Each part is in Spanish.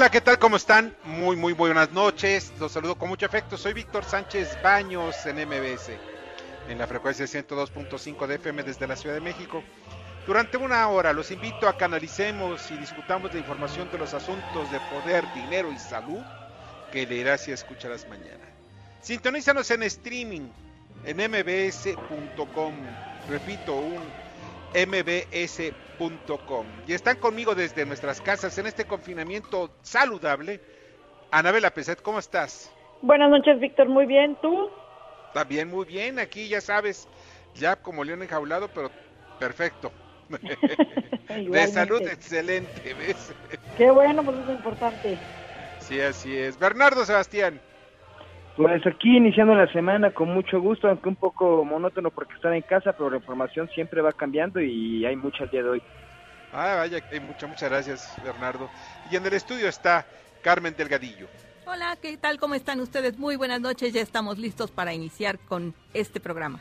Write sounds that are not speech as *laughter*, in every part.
Hola, ¿qué tal? ¿Cómo están? Muy, muy buenas noches. Los saludo con mucho afecto. Soy Víctor Sánchez Baños en MBS, en la frecuencia 102.5 de FM desde la Ciudad de México. Durante una hora los invito a que y discutamos la información de los asuntos de poder, dinero y salud que leerás y escucharás mañana. Sintonízanos en streaming en mbs.com. Repito, un mbs.com. Y están conmigo desde nuestras casas en este confinamiento saludable. Anabela Peset, ¿cómo estás? Buenas noches, Víctor. Muy bien. ¿Tú? También muy bien. Aquí ya sabes, ya como león enjaulado, pero perfecto. *laughs* de salud excelente, ¿ves? Qué bueno, pues es importante. Sí, así es. Bernardo Sebastián. Pues aquí iniciando la semana con mucho gusto, aunque un poco monótono porque están en casa, pero la información siempre va cambiando y hay mucha el día de hoy. Ah, vaya, hay muchas, muchas gracias, Bernardo. Y en el estudio está Carmen Delgadillo. Hola, ¿qué tal? ¿Cómo están ustedes? Muy buenas noches, ya estamos listos para iniciar con este programa.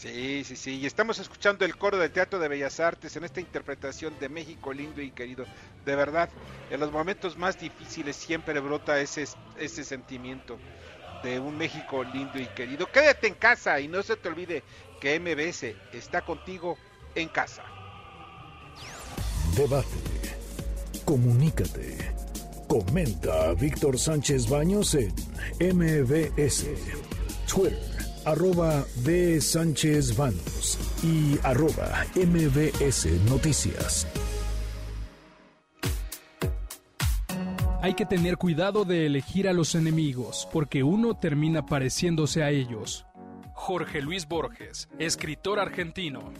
Sí, sí, sí, y estamos escuchando el coro del Teatro de Bellas Artes en esta interpretación de México lindo y querido. De verdad, en los momentos más difíciles siempre brota ese, ese sentimiento de un México lindo y querido. Quédate en casa y no se te olvide que MBS está contigo en casa. Debate. Comunícate. Comenta a Víctor Sánchez Baños en MBS. Twitter arroba B. Sánchez Baños y arroba MBS Noticias. Hay que tener cuidado de elegir a los enemigos, porque uno termina pareciéndose a ellos. Jorge Luis Borges, escritor argentino.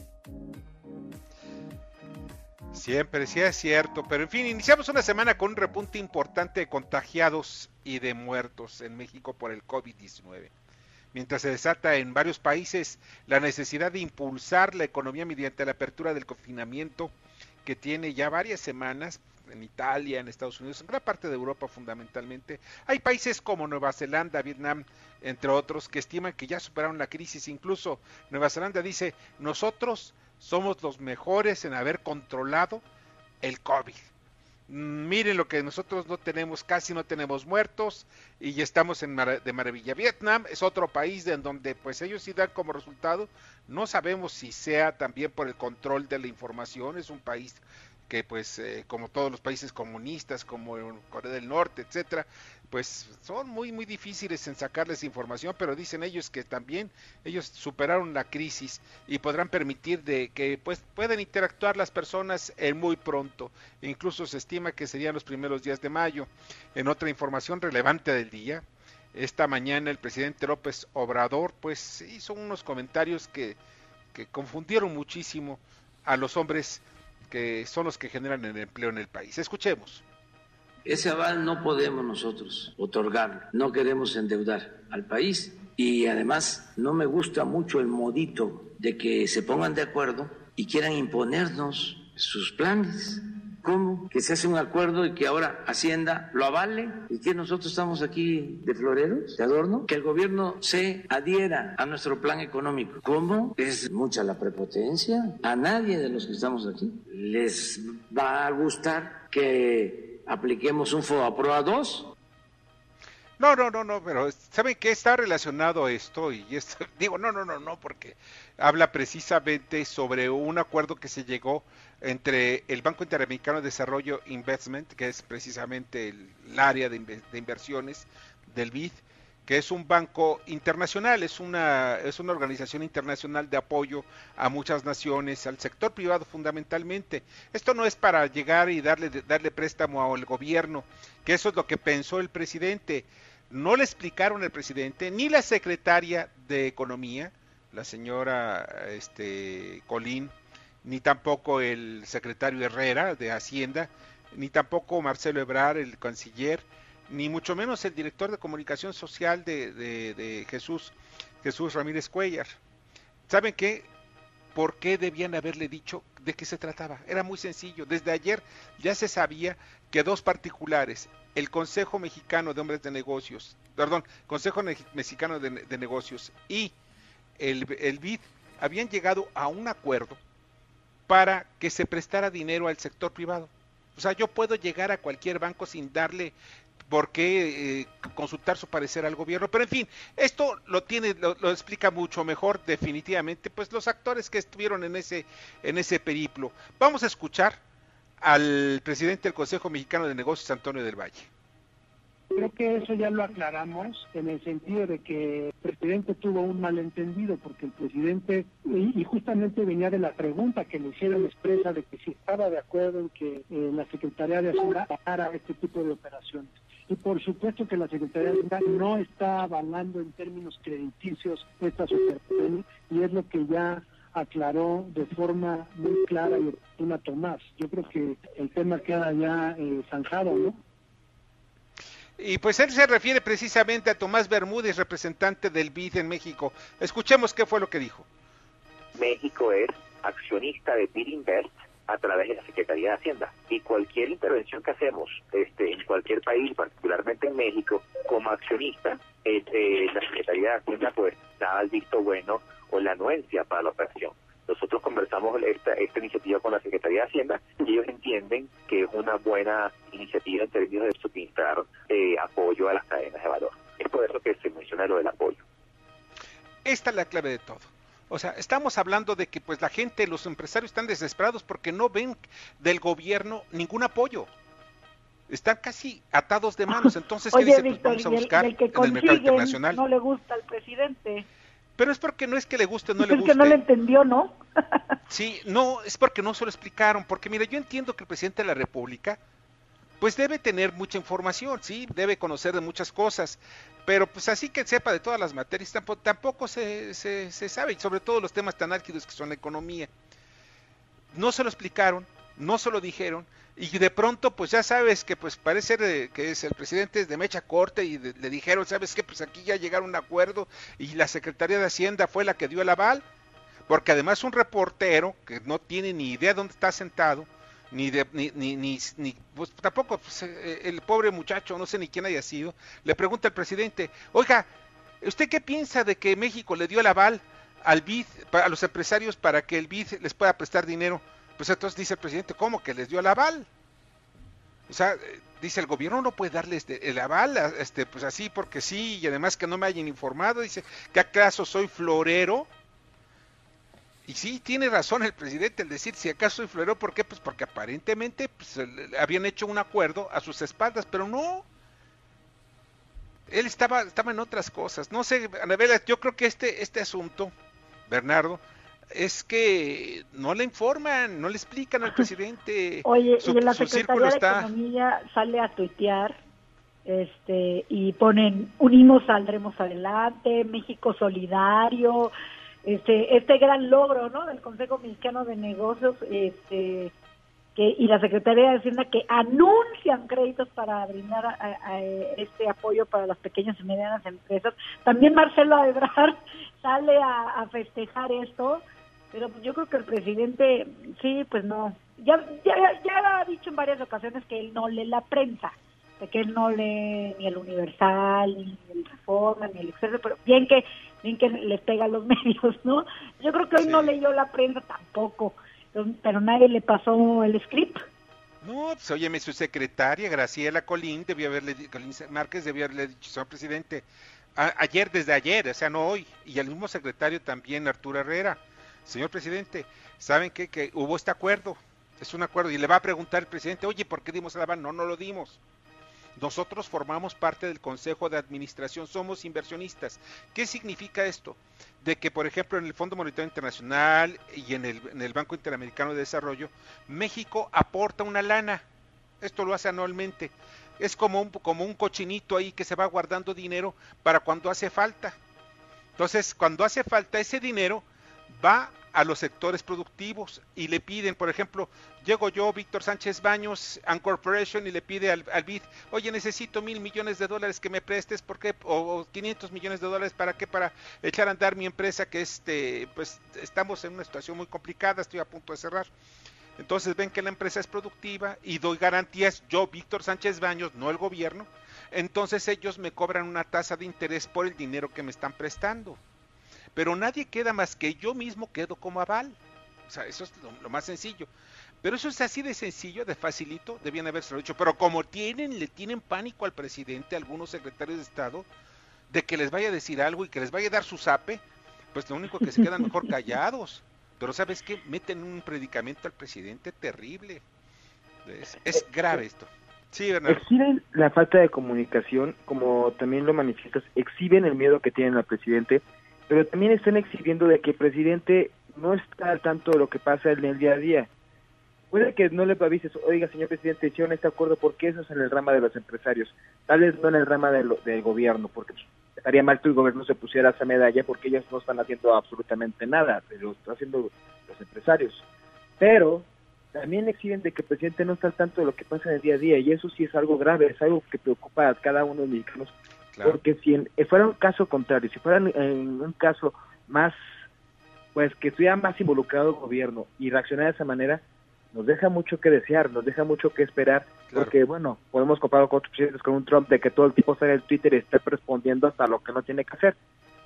Siempre, sí es cierto, pero en fin, iniciamos una semana con un repunte importante de contagiados y de muertos en México por el COVID-19 mientras se desata en varios países la necesidad de impulsar la economía mediante la apertura del confinamiento que tiene ya varias semanas en Italia, en Estados Unidos, en gran parte de Europa fundamentalmente. Hay países como Nueva Zelanda, Vietnam, entre otros, que estiman que ya superaron la crisis. Incluso Nueva Zelanda dice, nosotros somos los mejores en haber controlado el COVID miren lo que nosotros no tenemos, casi no tenemos muertos y estamos en de maravilla. Vietnam es otro país en donde pues ellos sí dan como resultado, no sabemos si sea también por el control de la información, es un país que pues eh, como todos los países comunistas como Corea del Norte, etcétera, pues son muy muy difíciles en sacarles información, pero dicen ellos que también ellos superaron la crisis y podrán permitir de que pues puedan interactuar las personas en muy pronto. Incluso se estima que serían los primeros días de mayo. En otra información relevante del día, esta mañana el presidente López Obrador pues hizo unos comentarios que, que confundieron muchísimo a los hombres que son los que generan el empleo en el país. Escuchemos. Ese aval no podemos nosotros otorgarlo, no queremos endeudar al país y además no me gusta mucho el modito de que se pongan de acuerdo y quieran imponernos sus planes. ¿Cómo? Que se hace un acuerdo y que ahora Hacienda lo avale y que nosotros estamos aquí de floreros, de adorno, que el gobierno se adhiera a nuestro plan económico. ¿Cómo? Es mucha la prepotencia. A nadie de los que estamos aquí les va a gustar que apliquemos un FOAPROA 2. No, no, no, no, pero ¿saben qué está relacionado esto? Y *laughs* esto, digo, no, no, no, no, porque habla precisamente sobre un acuerdo que se llegó entre el Banco Interamericano de Desarrollo Investment, que es precisamente el, área de, de, inversiones del BID, que es un banco internacional, es una, es una organización internacional de apoyo a muchas naciones, al sector privado fundamentalmente. Esto no es para llegar y darle, darle préstamo al gobierno, que eso es lo que pensó el presidente. No le explicaron al presidente ni la secretaria de Economía, la señora este, Colín, ni tampoco el secretario Herrera de Hacienda, ni tampoco Marcelo Ebrar, el canciller, ni mucho menos el director de comunicación social de, Jesús, Jesús Ramírez Cuellar. ¿Saben qué? ¿Por qué debían haberle dicho de qué se trataba? Era muy sencillo. Desde ayer ya se sabía que dos particulares, el Consejo Mexicano de Hombres de Negocios, perdón, Consejo Mexicano de, Negocios y el, el BID habían llegado a un acuerdo para que se prestara dinero al sector privado. O sea, yo puedo llegar a cualquier banco sin darle por qué eh, consultar su parecer al gobierno. Pero en fin, esto lo tiene, lo, explica mucho mejor definitivamente, pues los actores que estuvieron en ese, en ese periplo. Vamos a escuchar al presidente del Consejo Mexicano de Negocios, Antonio del Valle. Creo que eso ya lo aclaramos en el sentido de que el presidente tuvo un malentendido porque el presidente, y, justamente venía de la pregunta que le hicieron expresa de que si estaba de acuerdo en que eh, la Secretaría de Hacienda pagara este tipo de operaciones. Y por supuesto que la Secretaría de Hacienda no está avalando en términos crediticios estas operaciones y es lo que ya aclaró de forma muy clara y oportuna Tomás. Yo creo que el tema queda ya eh, zanjado, ¿no? Y pues él se refiere precisamente a Tomás Bermúdez, representante del BID en México. Escuchemos qué fue lo que dijo. México es accionista de BID Invest a través de la Secretaría de Hacienda. Y cualquier intervención que hacemos este, en cualquier país, particularmente en México, como accionista, eh, la Secretaría de Hacienda pues da el visto bueno o la anuencia para la operación. Nosotros conversamos esta, esta iniciativa con la Secretaría de Hacienda y ellos entienden que es una buena iniciativa en términos de suministrar eh, apoyo a las cadenas de valor. Es por eso que se menciona lo del apoyo. Esta es la clave de todo. O sea, estamos hablando de que pues la gente, los empresarios están desesperados porque no ven del gobierno ningún apoyo. Están casi atados de manos. *laughs* Entonces, ¿qué dice? pues vamos a buscar en el mercado internacional. No le gusta al presidente. Pero es porque no es que le guste o no le guste. Es que no le entendió, ¿no? *laughs* sí, no, es porque no se lo explicaron. Porque mira, yo entiendo que el presidente de la República, pues debe tener mucha información, sí, debe conocer de muchas cosas. Pero pues así que sepa de todas las materias, tampoco, tampoco se, se, se sabe, sobre todo los temas tan álgidos que son la economía. No se lo explicaron, no se lo dijeron, y de pronto pues ya sabes que pues parece que es el presidente de mecha corte y le dijeron, sabes que pues aquí ya llegaron a un acuerdo y la Secretaría de Hacienda fue la que dio el aval, porque además un reportero que no tiene ni idea dónde está sentado, ni de, ni, ni, ni, pues tampoco pues, eh, el pobre muchacho, no sé ni quién haya sido, le pregunta al presidente, oiga, ¿usted qué piensa de que México le dio el aval al BID, a los empresarios para que el BID les pueda prestar dinero? Pues entonces dice el presidente, ¿cómo que les dio el aval? O sea, dice el gobierno no puede darles el aval, este, pues así porque sí, y además que no me hayan informado, dice, ¿que acaso soy florero? Y sí, tiene razón el presidente el decir, si acaso soy florero, ¿por qué? Pues porque aparentemente pues, habían hecho un acuerdo a sus espaldas, pero no. Él estaba, estaba en otras cosas. No sé, Anabela, yo creo que este, este asunto, Bernardo, es que no le informan, no le explican al *laughs* presidente. Oye, y la Secretaría de Economía sale a tuitear este, y ponen unimos, saldremos adelante, México solidario, este, este gran logro ¿no? del Consejo Mexicano de Negocios este, que, y la Secretaría de Hacienda que anuncian créditos para brindar este apoyo para las pequeñas y medianas empresas. También Marcelo Ebrard *laughs* sale a festejar esto pero pues yo creo que el presidente, sí, pues no. Ya, ya, ya ha dicho en varias ocasiones que él no lee la prensa, de que él no lee ni el Universal, ni el Reforma, ni el Excelsior, pero bien que, bien que le pega a los *laughs* medios, ¿no? Yo creo que hoy no leyó la prensa tampoco, pero nadie le pasó el script. No, pues óyeme, su secretaria, Graciela Colín, debió haberle, Colín Márquez debió haberle dicho, señor presidente, ayer, desde ayer, o sea, no hoy, y el mismo secretario también, Arturo Herrera, señor presidente, ¿saben qué? Que hubo este acuerdo, es un acuerdo, y le va a preguntar el presidente, oye, ¿por qué dimos el aval? No, no lo dimos. Nosotros formamos parte del Consejo de Administración, somos inversionistas. ¿Qué significa esto? De que, por ejemplo, en el Fondo Monetario Internacional y en el, en el Banco Interamericano de Desarrollo, México aporta una lana. Esto lo hace anualmente. Es como un, como un cochinito ahí que se va guardando dinero para cuando hace falta. Entonces, cuando hace falta ese dinero, va a los sectores productivos y le piden, por ejemplo, llego yo, Víctor Sánchez Baños, and Corporation, y le pide al, BID, oye, necesito mil millones de dólares que me prestes, ¿por qué? O, 500 millones de dólares, ¿para qué? Para echar a andar mi empresa, que este, pues estamos en una situación muy complicada, estoy a punto de cerrar. Entonces ven que la empresa es productiva y doy garantías, yo, Víctor Sánchez Baños, no el gobierno, entonces ellos me cobran una tasa de interés por el dinero que me están prestando pero nadie queda más que yo mismo quedo como aval. O sea, eso es lo, más sencillo. Pero eso es así de sencillo, de facilito, debían haberse dicho. Pero como tienen, le tienen pánico al presidente, algunos secretarios de Estado, de que les vaya a decir algo y que les vaya a dar su zape, pues lo único que se quedan mejor *laughs* callados. Pero ¿sabes qué? Meten un predicamento al presidente terrible. Es, grave esto. Sí, Exhiben la falta de comunicación, como también lo manifiestas, exhiben el miedo que tienen al presidente pero también están exhibiendo de que el presidente no está al tanto de lo que pasa en el día a día. Puede que no le avises, oiga, señor presidente, hicieron este acuerdo porque eso es en el rama de los empresarios, tal vez no en el rama del, gobierno, porque estaría mal que el gobierno se pusiera esa medalla porque ellos no están haciendo absolutamente nada, pero están haciendo los empresarios. Pero también exhiben de que el presidente no está al tanto de lo que pasa en el día a día, y eso sí es algo grave, es algo que preocupa a cada uno de los mexicanos porque si eh, fuera un caso contrario, si fuera en un caso más, pues que estuviera más involucrado el gobierno y reaccionar de esa manera, nos deja mucho que desear, nos deja mucho que esperar, porque bueno, podemos comparar con otros presidentes, con un Trump, de que todo el tipo sale en Twitter y esté respondiendo hasta lo que no tiene que hacer.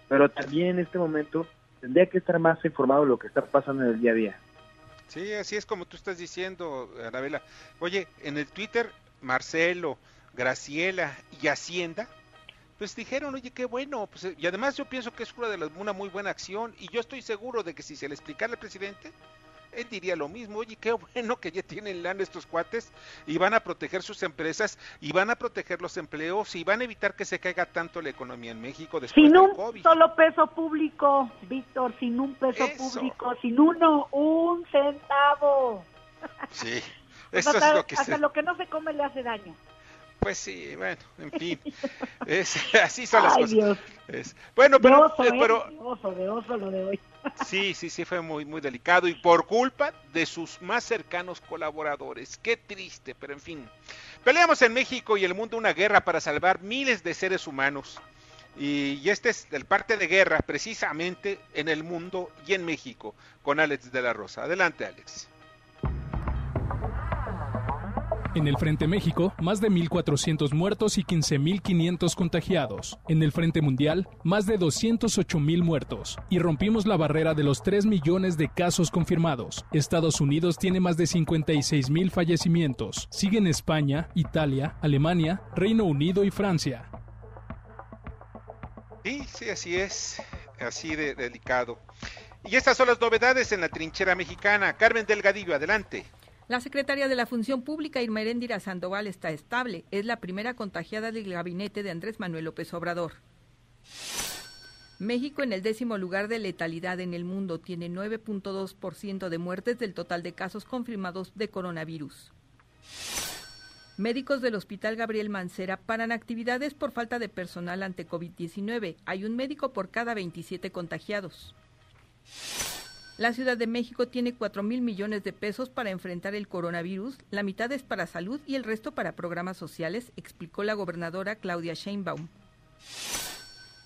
Pero también en este momento tendría que estar más informado de lo que está pasando en el día a día. Sí, así es como tú estás diciendo, Arabela. Oye, en el Twitter, Marcelo, Graciela y Hacienda pues dijeron, oye, qué bueno, pues, eh, y además yo pienso que es una, de una muy buena acción, y yo estoy seguro de que si se le explicara al presidente, él diría lo mismo, oye, qué *laughs* bueno que ya tienen lana estos cuates, y van a proteger sus empresas, y van a proteger los empleos, y van a evitar que se caiga tanto la economía en México después sin un solo peso público, Víctor, sin un peso público, sin uno, un centavo. Sí, *laughs* eso es lo que hasta lo que no se come le hace daño. Pues sí, bueno, en fin. *laughs* Es, *laughs* así son las cosas. bueno, pero, de oso, ¿eh? pero de oso, de oso lo de hoy. *laughs* Sí, sí, sí, fue muy, muy delicado y por culpa de sus más cercanos colaboradores. Qué triste, pero en fin. Peleamos en México y el mundo una guerra para salvar miles de seres humanos. Y, y este es el parte de guerra precisamente en el mundo y en México con Alex de la Rosa. Adelante, Alex. En el Frente México, más de 1.400 muertos y 15.500 contagiados. En el Frente Mundial, más de 208.000 muertos. Y rompimos la barrera de los 3 millones de casos confirmados. Estados Unidos tiene más de 56.000 fallecimientos. Siguen España, Italia, Alemania, Reino Unido y Francia. Sí, sí, así es. Así de delicado. Y estas son las novedades en la trinchera mexicana. Carmen Delgadillo, adelante. La secretaria de la Función Pública, Irma Eréndira Sandoval, está estable. Es la primera contagiada del gabinete de Andrés Manuel López Obrador. México en el décimo lugar de letalidad en el mundo tiene 9.2% de muertes del total de casos confirmados de coronavirus. Médicos del Hospital Gabriel Mancera paran actividades por falta de personal ante COVID-19. Hay un médico por cada 27 contagiados. La Ciudad de México tiene 4 mil millones de pesos para enfrentar el coronavirus, la mitad es para salud y el resto para programas sociales, explicó la gobernadora Claudia Sheinbaum.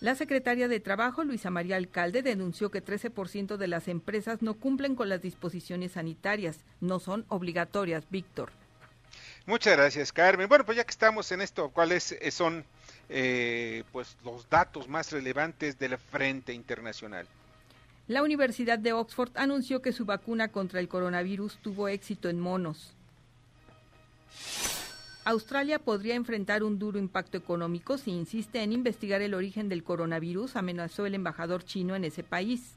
La secretaria de Trabajo, Luisa María Alcalde, denunció que 13% de las empresas no cumplen con las disposiciones sanitarias, no son obligatorias, Víctor. Muchas gracias, Carmen. Bueno, pues ya que estamos en esto, ¿cuáles eh, son eh, pues los datos más relevantes del frente internacional? La Universidad de Oxford anunció que su vacuna contra el coronavirus tuvo éxito en monos. Australia podría enfrentar un duro impacto económico si insiste en investigar el origen del coronavirus, amenazó el embajador chino en ese país.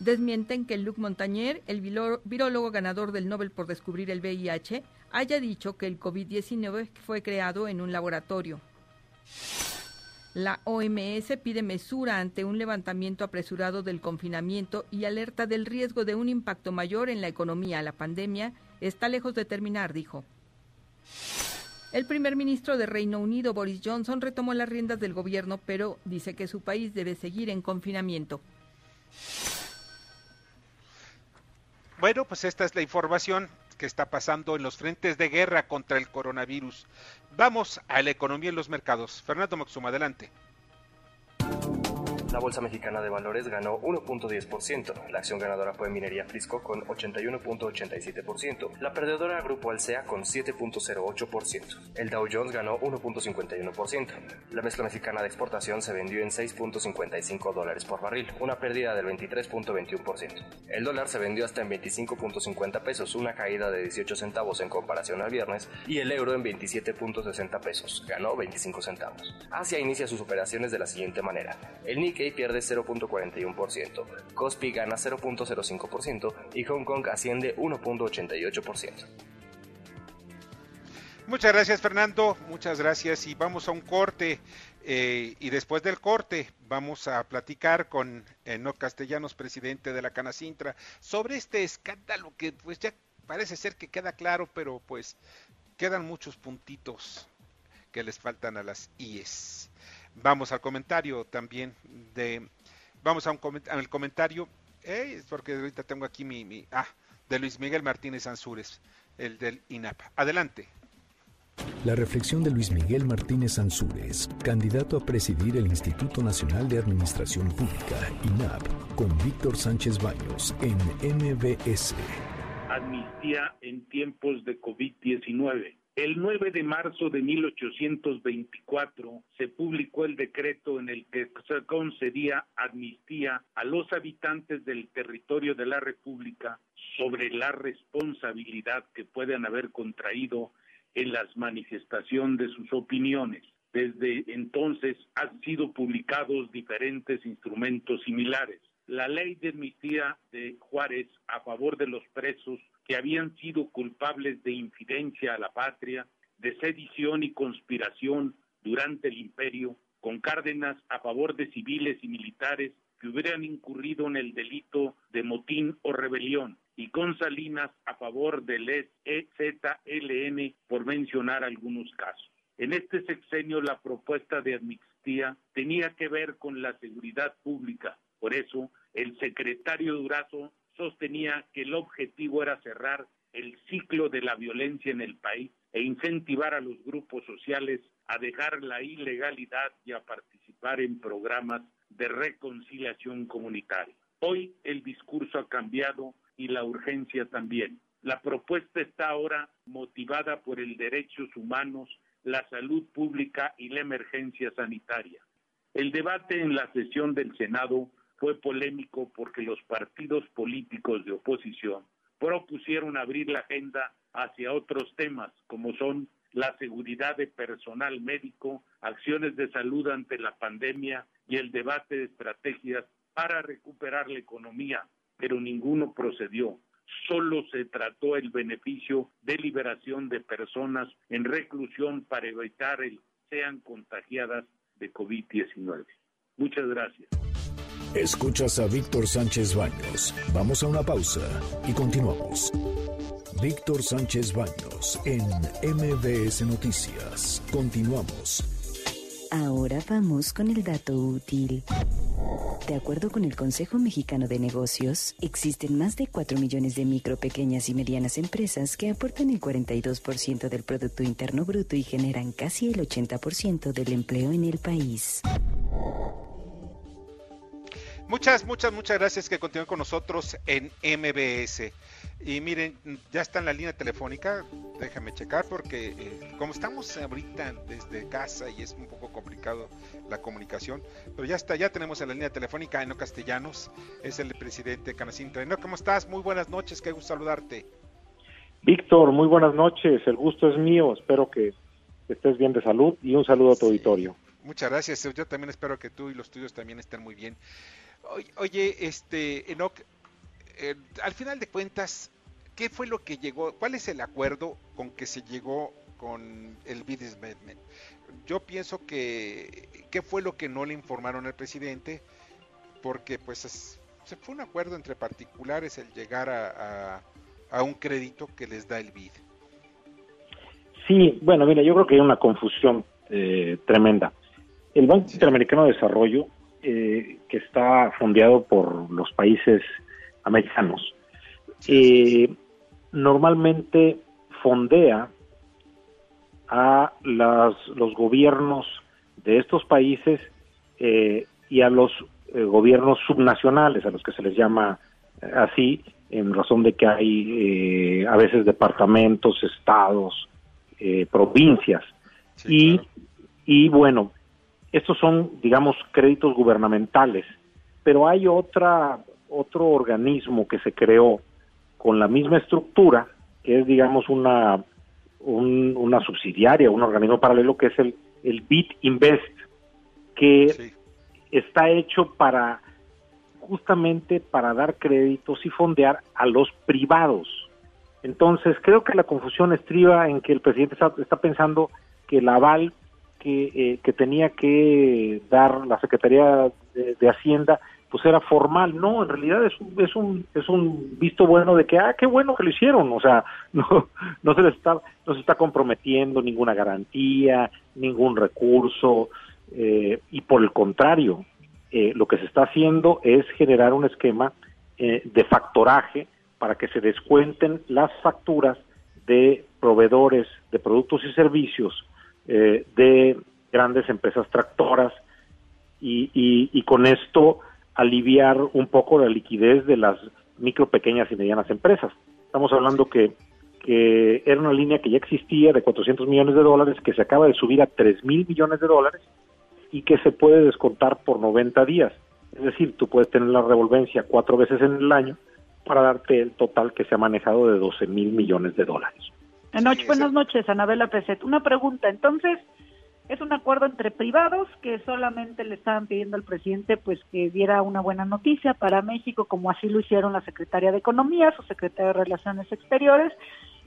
Desmienten que Luc Montagnier, el virólogo ganador del Nobel por descubrir el VIH, haya dicho que el COVID-19 fue creado en un laboratorio. La OMS pide mesura ante un levantamiento apresurado del confinamiento y alerta del riesgo de un impacto mayor en la economía. La pandemia está lejos de terminar, dijo. El primer ministro de Reino Unido, Boris Johnson, retomó las riendas del gobierno, pero dice que su país debe seguir en confinamiento. Bueno, pues esta es la información que está pasando en los frentes de guerra contra el coronavirus. Vamos a la economía en los mercados. Fernando Moxuma, adelante. La Bolsa Mexicana de Valores ganó 1.10%. La acción ganadora fue Minería Frisco con 81.87%. La perdedora Grupo Alsea con 7.08%. El Dow Jones ganó 1.51%. La mezcla mexicana de exportación se vendió en 6.55 dólares por barril, una pérdida del 23.21%. El dólar se vendió hasta en 25.50 pesos, una caída de 18 centavos en comparación al viernes, y el euro en 27.60 pesos, ganó 25 centavos. Asia inicia sus operaciones de la siguiente manera. El Nikkei pierde 0.41%, Kospi gana 0.05% y Hong Kong asciende 1.88%. Muchas gracias Fernando, muchas gracias y vamos a un corte eh, y después del corte vamos a platicar con No Castellanos, presidente de la Canacintra, sobre este escándalo que pues ya parece ser que queda claro, pero pues quedan muchos puntitos que les faltan a las IES. Vamos al comentario también de, vamos a un al comentario, eh, porque ahorita tengo aquí mi, mi, ah, de Luis Miguel Martínez Ansúrez, el del INAP. Adelante. La reflexión de Luis Miguel Martínez Ansúrez, candidato a presidir el Instituto Nacional de Administración Pública, INAP, con Víctor Sánchez Baños en MBS. Amnistía en tiempos de COVID-19 el 9 de marzo de 1824 se publicó el decreto en el que se concedía amnistía a los habitantes del territorio de la República sobre la responsabilidad que puedan haber contraído en las manifestaciones de sus opiniones. Desde entonces han sido publicados diferentes instrumentos similares. La ley de amnistía de Juárez a favor de los presos que habían sido culpables de infidencia a la patria, de sedición y conspiración durante el imperio, con Cárdenas a favor de civiles y militares que hubieran incurrido en el delito de motín o rebelión, y con Salinas a favor del EZLN, por mencionar algunos casos. En este sexenio la propuesta de amnistía tenía que ver con la seguridad pública. Por eso, el secretario Durazo sostenía que el objetivo era cerrar el ciclo de la violencia en el país e incentivar a los grupos sociales a dejar la ilegalidad y a participar en programas de reconciliación comunitaria. Hoy el discurso ha cambiado y la urgencia también. La propuesta está ahora motivada por el derechos humanos, la salud pública y la emergencia sanitaria. El debate en la sesión del Senado fue polémico porque los partidos políticos de oposición propusieron abrir la agenda hacia otros temas, como son la seguridad de personal médico, acciones de salud ante la pandemia y el debate de estrategias para recuperar la economía, pero ninguno procedió. Solo se trató el beneficio de liberación de personas en reclusión para evitar el sean contagiadas de COVID-19. Muchas gracias. Escuchas a Víctor Sánchez Baños. Vamos a una pausa y continuamos. Víctor Sánchez Baños en MBS Noticias. Continuamos. Ahora vamos con el dato útil. De acuerdo con el Consejo Mexicano de Negocios, existen más de 4 millones de micro, pequeñas y medianas empresas que aportan el 42% del Producto Interno Bruto y generan casi el 80% del empleo en el país. Muchas, muchas, muchas gracias que continúen con nosotros en MBS. Y miren, ya está en la línea telefónica, déjame checar porque eh, como estamos ahorita desde casa y es un poco complicado la comunicación, pero ya está, ya tenemos en la línea telefónica a Eno Castellanos, es el presidente de Canacintra. Eno, ¿cómo estás? Muy buenas noches, qué gusto saludarte. Víctor, muy buenas noches, el gusto es mío, espero que estés bien de salud y un saludo a tu auditorio. Muchas gracias, yo también espero que tú y los tuyos también estén muy bien. Oye, este, Enoch, eh, al final de cuentas, ¿qué fue lo que llegó? ¿Cuál es el acuerdo con que se llegó con el Bidesmetment? Yo pienso que, ¿qué fue lo que no le informaron al presidente? Porque pues se fue un acuerdo entre particulares el llegar a, a, un crédito que les da el BID. Sí, bueno, mira, yo creo que hay una confusión eh, tremenda. El Banco Interamericano de Desarrollo, eh, que está fondeado por los países americanos, eh, normalmente fondea a los gobiernos de estos países eh, y a los gobiernos subnacionales, a los que se les llama así, en razón de que hay a veces departamentos, estados, provincias. y, y bueno, estos son, digamos, créditos gubernamentales, pero hay otra, otro organismo que se creó con la misma estructura, que es, digamos, una, una subsidiaria, un organismo paralelo, que es el, el BIT Invest, que está hecho para justamente para dar créditos y fondear a los privados. Entonces, creo que la confusión estriba en que el presidente está, está pensando que el aval eh, que, tenía que dar la Secretaría de, Hacienda pues era formal, no, en realidad es un, es un, es un visto bueno de que, ah, qué bueno que lo hicieron, o sea, *laughs* no, no se les está, no se está comprometiendo ninguna garantía, ningún recurso, eh, y por el contrario, eh, lo que se está haciendo es generar un esquema de factoraje para que se descuenten las facturas de proveedores de productos y servicios eh, de grandes empresas tractoras y, y, con esto aliviar un poco la liquidez de las micro, pequeñas y medianas empresas. Estamos hablando que, que era una línea que ya existía de 400 millones de dólares, que se acaba de subir a 3 mil millones de dólares y que se puede descontar por 90 días. Es decir, tú puedes tener la revolvencia cuatro veces en el año para darte el total que se ha manejado de 12 mil millones de dólares buenas noches, Anabela Peset. Una pregunta, entonces, es un acuerdo entre privados que solamente le estaban pidiendo al presidente pues que diera una buena noticia para México, como así lo hicieron la secretaria de Economía, su secretaria de Relaciones Exteriores,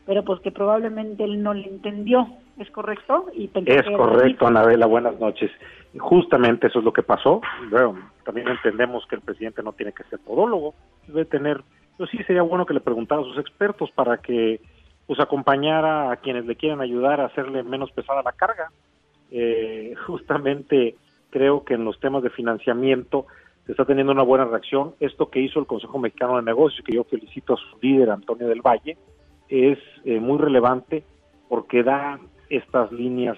pero pues que probablemente él no le entendió, ¿es correcto? Y es correcto, Anabela, buenas noches. Justamente eso es lo que pasó. Bueno, también entendemos que el presidente no tiene que ser podólogo, debe tener, pues sí sería bueno que le preguntara a sus expertos para que pues acompañar a quienes le quieren ayudar a hacerle menos pesada la carga. Eh, *laughs* justamente creo que en los temas de financiamiento se está teniendo una buena reacción. Esto que hizo el Consejo Mexicano de Negocios, que yo felicito a su líder, Antonio del Valle, es eh, muy relevante porque da estas líneas,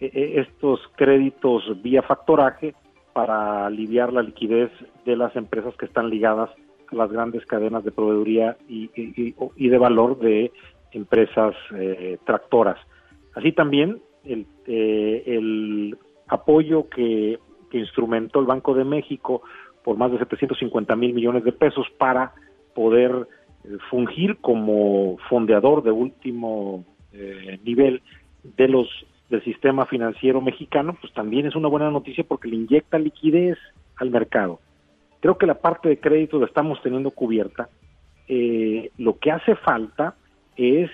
eh, estos créditos vía factoraje para aliviar la liquidez de las empresas que están ligadas a las grandes cadenas de proveeduría y de valor de empresas eh, tractoras. Así también el, eh, apoyo que, instrumentó el Banco de México por más de 750 mil millones de pesos para poder eh, fungir como fondeador de último nivel de los del sistema financiero mexicano, pues también es una buena noticia porque le inyecta liquidez al mercado. Creo que la parte de crédito la estamos teniendo cubierta. lo que hace falta es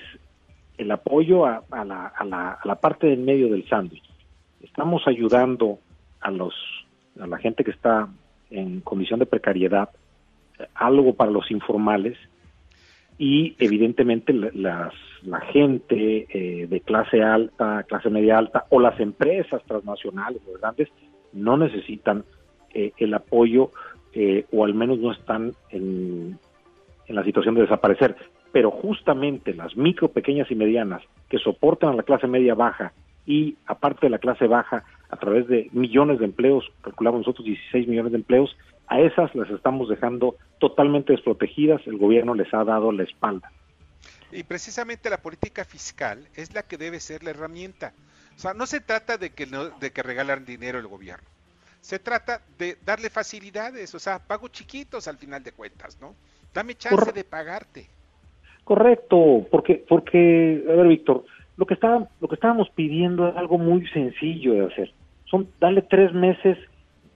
el apoyo a, la, a, la, a la parte del medio del sándwich. Estamos ayudando a los a la gente que está en condición de precariedad, algo para los informales y evidentemente las, la gente eh, de clase alta, clase media alta o las empresas transnacionales, los grandes, no necesitan eh, el apoyo eh, o al menos no están en, en la situación de desaparecer pero justamente las micro, pequeñas y medianas que soportan a la clase media baja y aparte de la clase baja a través de millones de empleos, calculamos nosotros 16 millones de empleos, a esas las estamos dejando totalmente desprotegidas, el gobierno les ha dado la espalda. Y precisamente la política fiscal es la que debe ser la herramienta. O sea, no se trata de que, no, de que regalan dinero el gobierno. Se trata de darle facilidades, o sea, pago chiquitos al final de cuentas, ¿no? Dame chance de pagarte. Correcto, porque, porque, a ver, Víctor, lo que está, lo que estábamos pidiendo es algo muy sencillo de hacer. Son darle tres meses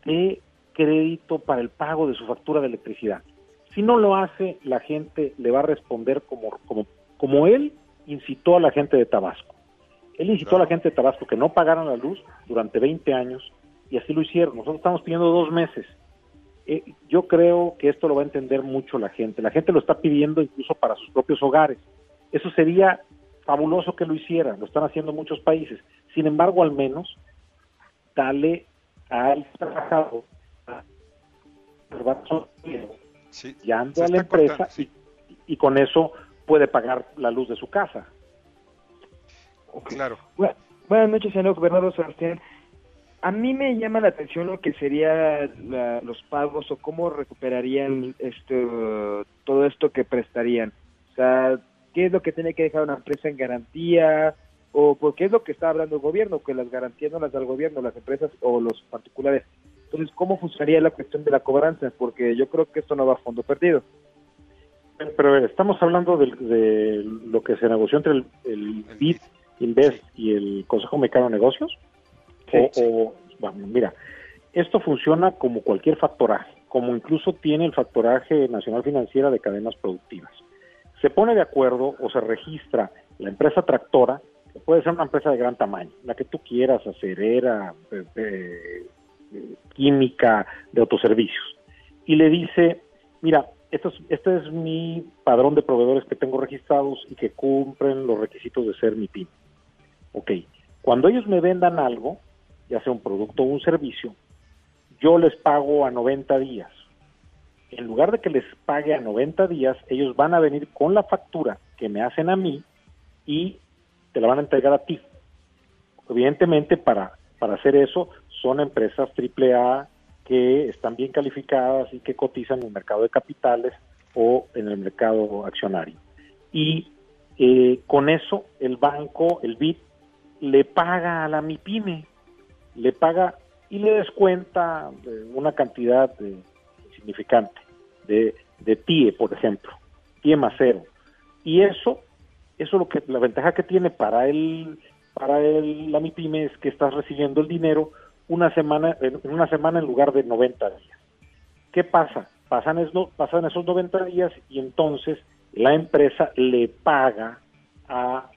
de crédito para el pago de su factura de electricidad. Si no lo hace, la gente le va a responder como, como, como él incitó a la gente de Tabasco. Él incitó a la gente de Tabasco que no pagaran la luz durante 20 años y así lo hicieron. Nosotros estamos pidiendo dos meses. Eh, yo creo que esto lo va a entender mucho la gente. La gente lo está pidiendo incluso para sus propios hogares. Eso sería fabuloso que lo hicieran, lo están haciendo muchos países. Sin embargo, al menos, dale al trabajador sí, a la empresa y, con eso puede pagar la luz de su casa. Claro. buenas noches, señor gobernador Sebastián. A mí me llama la atención lo que sería los pagos o cómo recuperarían esto, todo esto que prestarían. O sea, ¿qué es lo que tiene que dejar una empresa en garantía? ¿O porque es lo que está hablando el gobierno? Que las garantías no las da el gobierno, las empresas o los particulares. Entonces, ¿cómo funcionaría la cuestión de la cobranza? Porque yo creo que esto no va a fondo perdido. Pero a ver, estamos hablando de, lo que se negoció entre el, el BID, Invest y el Consejo Mexicano de Negocios. O, bueno, mira, esto funciona como cualquier factoraje, como incluso tiene el factoraje nacional financiera de cadenas productivas. Se pone de acuerdo o se registra la empresa tractora, que puede ser una empresa de gran tamaño, la que tú quieras, acerera, química, de autoservicios, y le dice, mira, esto es, este es mi padrón de proveedores que tengo registrados y que cumplen los requisitos de ser mi PIN. Ok, cuando ellos me vendan algo, ya sea un producto o un servicio, yo les pago a 90 días. En lugar de que les pague a 90 días, ellos van a venir con la factura que me hacen a mí y te la van a entregar a ti. Evidentemente, para, para hacer eso, son empresas AAA que están bien calificadas y que cotizan en el mercado de capitales o en el mercado accionario. Y eh, con eso el banco, el BID, le paga a la MIPYME, le paga y le descuenta eh, una cantidad significante de, de TIE, por ejemplo, TIE más cero. Y eso, eso lo que la ventaja que tiene para el para el, la MIPYME es que estás recibiendo el dinero una semana, en una semana en lugar de 90 días. ¿Qué pasa? Pasan, pasan esos 90 días y entonces la empresa le paga a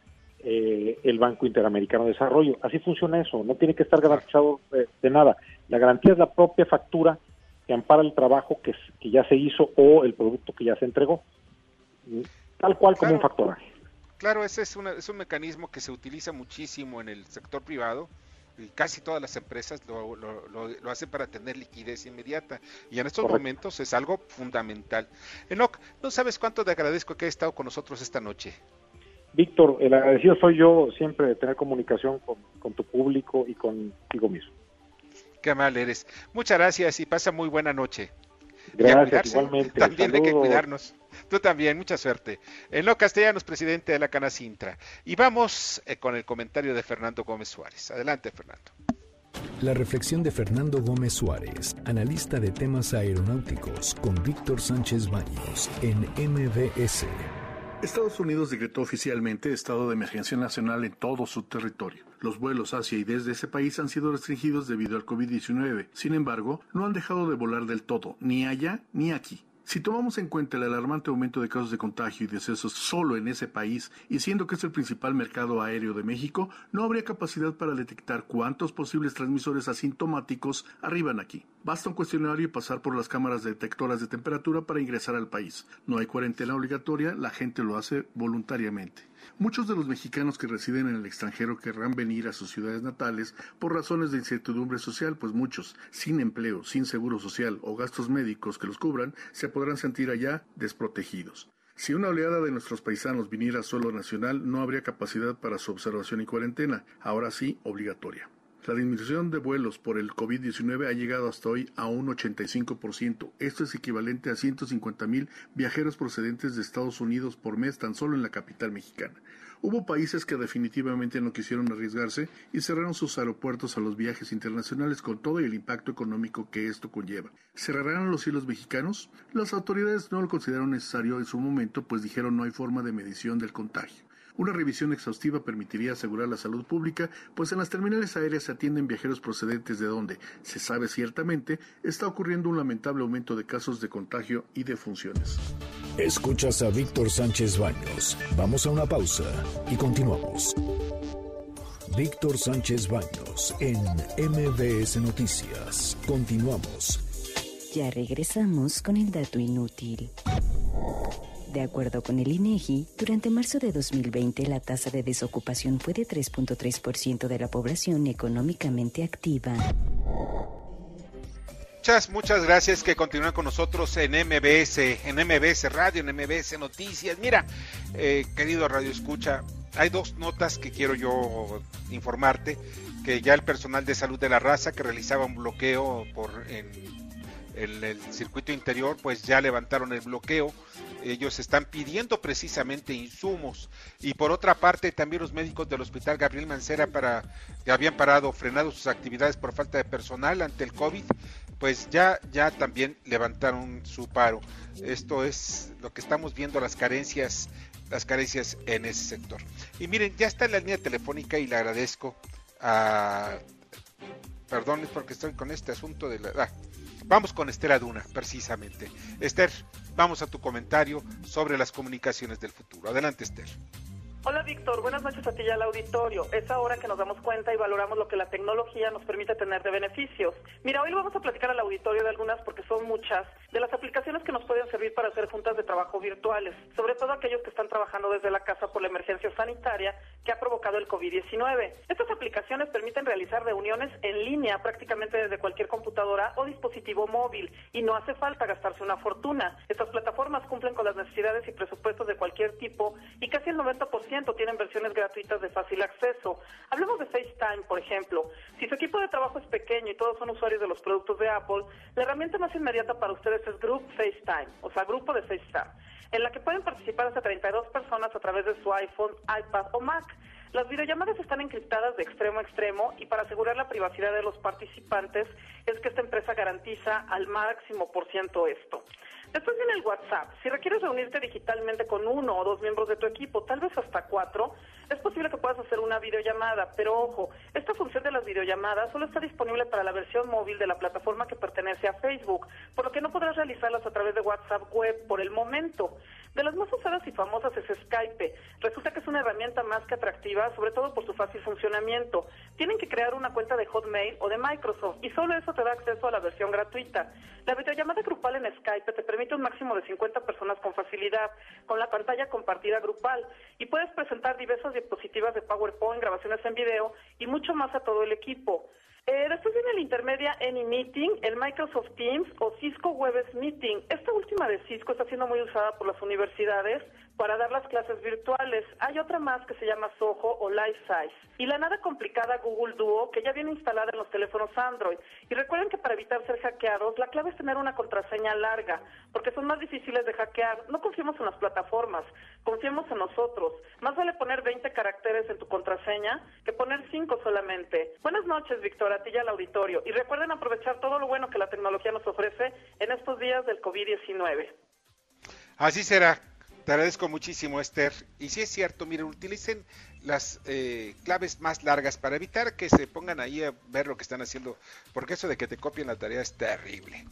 eh, el Banco Interamericano de Desarrollo. Así funciona eso, no tiene que estar garantizado eh, de nada. La garantía es la propia factura que ampara el trabajo que, que ya se hizo o el producto que ya se entregó. Tal cual como un factoraje. Claro, ese es, es un mecanismo que se utiliza muchísimo en el sector privado casi todas las empresas lo, lo, hacen para tener liquidez inmediata y en estos momentos es algo fundamental. Enoch, no sabes cuánto te agradezco que hayas estado con nosotros esta noche. Víctor, el agradecido soy yo siempre de tener comunicación con, tu público y contigo mismo. Qué mal eres. Muchas gracias y pasa muy buena noche. Gracias, igualmente. *laughs* También hay que cuidarnos. Tú también, mucha suerte. En lo Castellanos, presidente de la Cana Sintra. Y vamos eh, con el comentario de Fernando Gómez Suárez. Adelante, Fernando. La reflexión de Fernando Gómez Suárez, analista de temas aeronáuticos, con Víctor Sánchez Baños en MBS. Estados Unidos decretó oficialmente estado de emergencia nacional en todo su territorio. Los vuelos hacia y desde ese país han sido restringidos debido al COVID-19. Sin embargo, no han dejado de volar del todo, ni allá ni aquí. Si tomamos en cuenta el alarmante aumento de casos de contagio y decesos solo en ese país, y siendo que es el principal mercado aéreo de México, no habría capacidad para detectar cuántos posibles transmisores asintomáticos arriban aquí. Basta un cuestionario y pasar por las cámaras detectoras de temperatura para ingresar al país. No hay cuarentena obligatoria, la gente lo hace voluntariamente. Muchos de los mexicanos que residen en el extranjero querrán venir a sus ciudades natales por razones de incertidumbre social, pues muchos, sin empleo, sin seguro social o gastos médicos que los cubran, se podrán sentir allá desprotegidos. Si una oleada de nuestros paisanos viniera a suelo nacional, no habría capacidad para su observación y cuarentena, ahora sí obligatoria. La disminución de vuelos por el COVID-19 ha llegado hasta hoy a un 85%. Esto es equivalente a 150 mil viajeros procedentes de Estados Unidos por mes tan solo en la capital mexicana. Hubo países que definitivamente no quisieron arriesgarse y cerraron sus aeropuertos a los viajes internacionales con todo el impacto económico que esto conlleva. ¿Cerrarán los cielos mexicanos? Las autoridades no lo consideraron necesario en su momento, pues dijeron no hay forma de medición del contagio. Una revisión exhaustiva permitiría asegurar la salud pública, pues en las terminales aéreas se atienden viajeros procedentes de donde, se sabe ciertamente, está ocurriendo un lamentable aumento de casos de contagio y de funciones. Escuchas a Víctor Sánchez Baños. Vamos a una pausa y continuamos. Víctor Sánchez Baños en MBS Noticias. Continuamos. Ya regresamos con el dato inútil. De acuerdo con el INEGI, durante marzo de 2020 la tasa de desocupación fue de 3.3% de la población económicamente activa. Muchas, muchas gracias que continúan con nosotros en MBS, en MBS Radio, en MBS Noticias. Mira, eh, querido Radio Escucha, hay dos notas que quiero yo informarte, que ya el personal de salud de la raza que realizaba un bloqueo por el circuito interior, pues ya levantaron el bloqueo ellos están pidiendo precisamente insumos y por otra parte también los médicos del Hospital Gabriel Mancera para que habían parado, frenado sus actividades por falta de personal ante el COVID, pues ya ya también levantaron su paro. Esto es lo que estamos viendo las carencias las carencias en ese sector. Y miren, ya está en la línea telefónica y le agradezco a perdón, es porque estoy con este asunto de la ah, Vamos con Esther Aduna, precisamente. Esther, vamos a tu comentario sobre las comunicaciones del futuro. Adelante, Esther. Hola Víctor, buenas noches a ti y al auditorio. Es ahora que nos damos cuenta y valoramos lo que la tecnología nos permite tener de beneficios. Mira, hoy le vamos a platicar al auditorio de algunas porque son muchas de las aplicaciones que nos pueden servir para hacer juntas de trabajo virtuales, sobre todo aquellos que están trabajando desde la casa por la emergencia sanitaria que ha provocado el COVID-19. Estas aplicaciones permiten realizar reuniones en línea prácticamente desde cualquier computadora o dispositivo móvil y no hace falta gastarse una fortuna. Estas plataformas cumplen con las necesidades y presupuestos de cualquier tipo y casi el 90% tienen versiones gratuitas de fácil acceso. Hablemos de FaceTime, por ejemplo. Si su equipo de trabajo es pequeño y todos son usuarios de los productos de Apple, la herramienta más inmediata para ustedes es Group FaceTime, o sea, grupo de FaceTime, en la que pueden participar hasta 32 personas a través de su iPhone, iPad o Mac. Las videollamadas están encriptadas de extremo a extremo y para asegurar la privacidad de los participantes es que esta empresa garantiza al máximo por ciento esto. Después viene el WhatsApp. Si requieres reunirte digitalmente con uno o dos miembros de tu equipo, tal vez hasta cuatro, es posible que puedas hacer una videollamada, pero ojo, esta función de las videollamadas solo está disponible para la versión móvil de la plataforma que pertenece a Facebook, por lo que no podrás realizarlas a través de WhatsApp web por el momento. De las más usadas y famosas es Skype. Resulta que es una herramienta más que atractiva, sobre todo por su fácil funcionamiento. Tienen que crear una cuenta de Hotmail o de Microsoft y solo eso te da acceso a la versión gratuita. La videollamada grupal en Skype te permite un máximo de 50 personas con facilidad, con la pantalla compartida grupal y puedes presentar diversas diapositivas de PowerPoint, grabaciones en video y mucho más a todo el equipo. Eh, después viene el intermedia AnyMeeting, el Microsoft Teams o Cisco Webex Meeting. Esta última de Cisco está siendo muy usada por las universidades para dar las clases virtuales. Hay otra más que se llama Soho o LifeSize. Y la nada complicada Google Duo, que ya viene instalada en los teléfonos Android. Y recuerden que para evitar ser hackeados, la clave es tener una contraseña larga, porque son más difíciles de hackear. No confiemos en las plataformas, confiemos en nosotros. Más vale poner 20 caracteres en tu contraseña que poner 5 solamente. Buenas noches, Víctor, a ti y al auditorio. Y recuerden aprovechar todo lo bueno que la tecnología nos ofrece en estos días del COVID-19. Así será. Te agradezco muchísimo, Esther. Y si es cierto, miren, utilicen las eh, claves más largas para evitar que se pongan ahí a ver lo que están haciendo, porque eso de que te copien la tarea es terrible.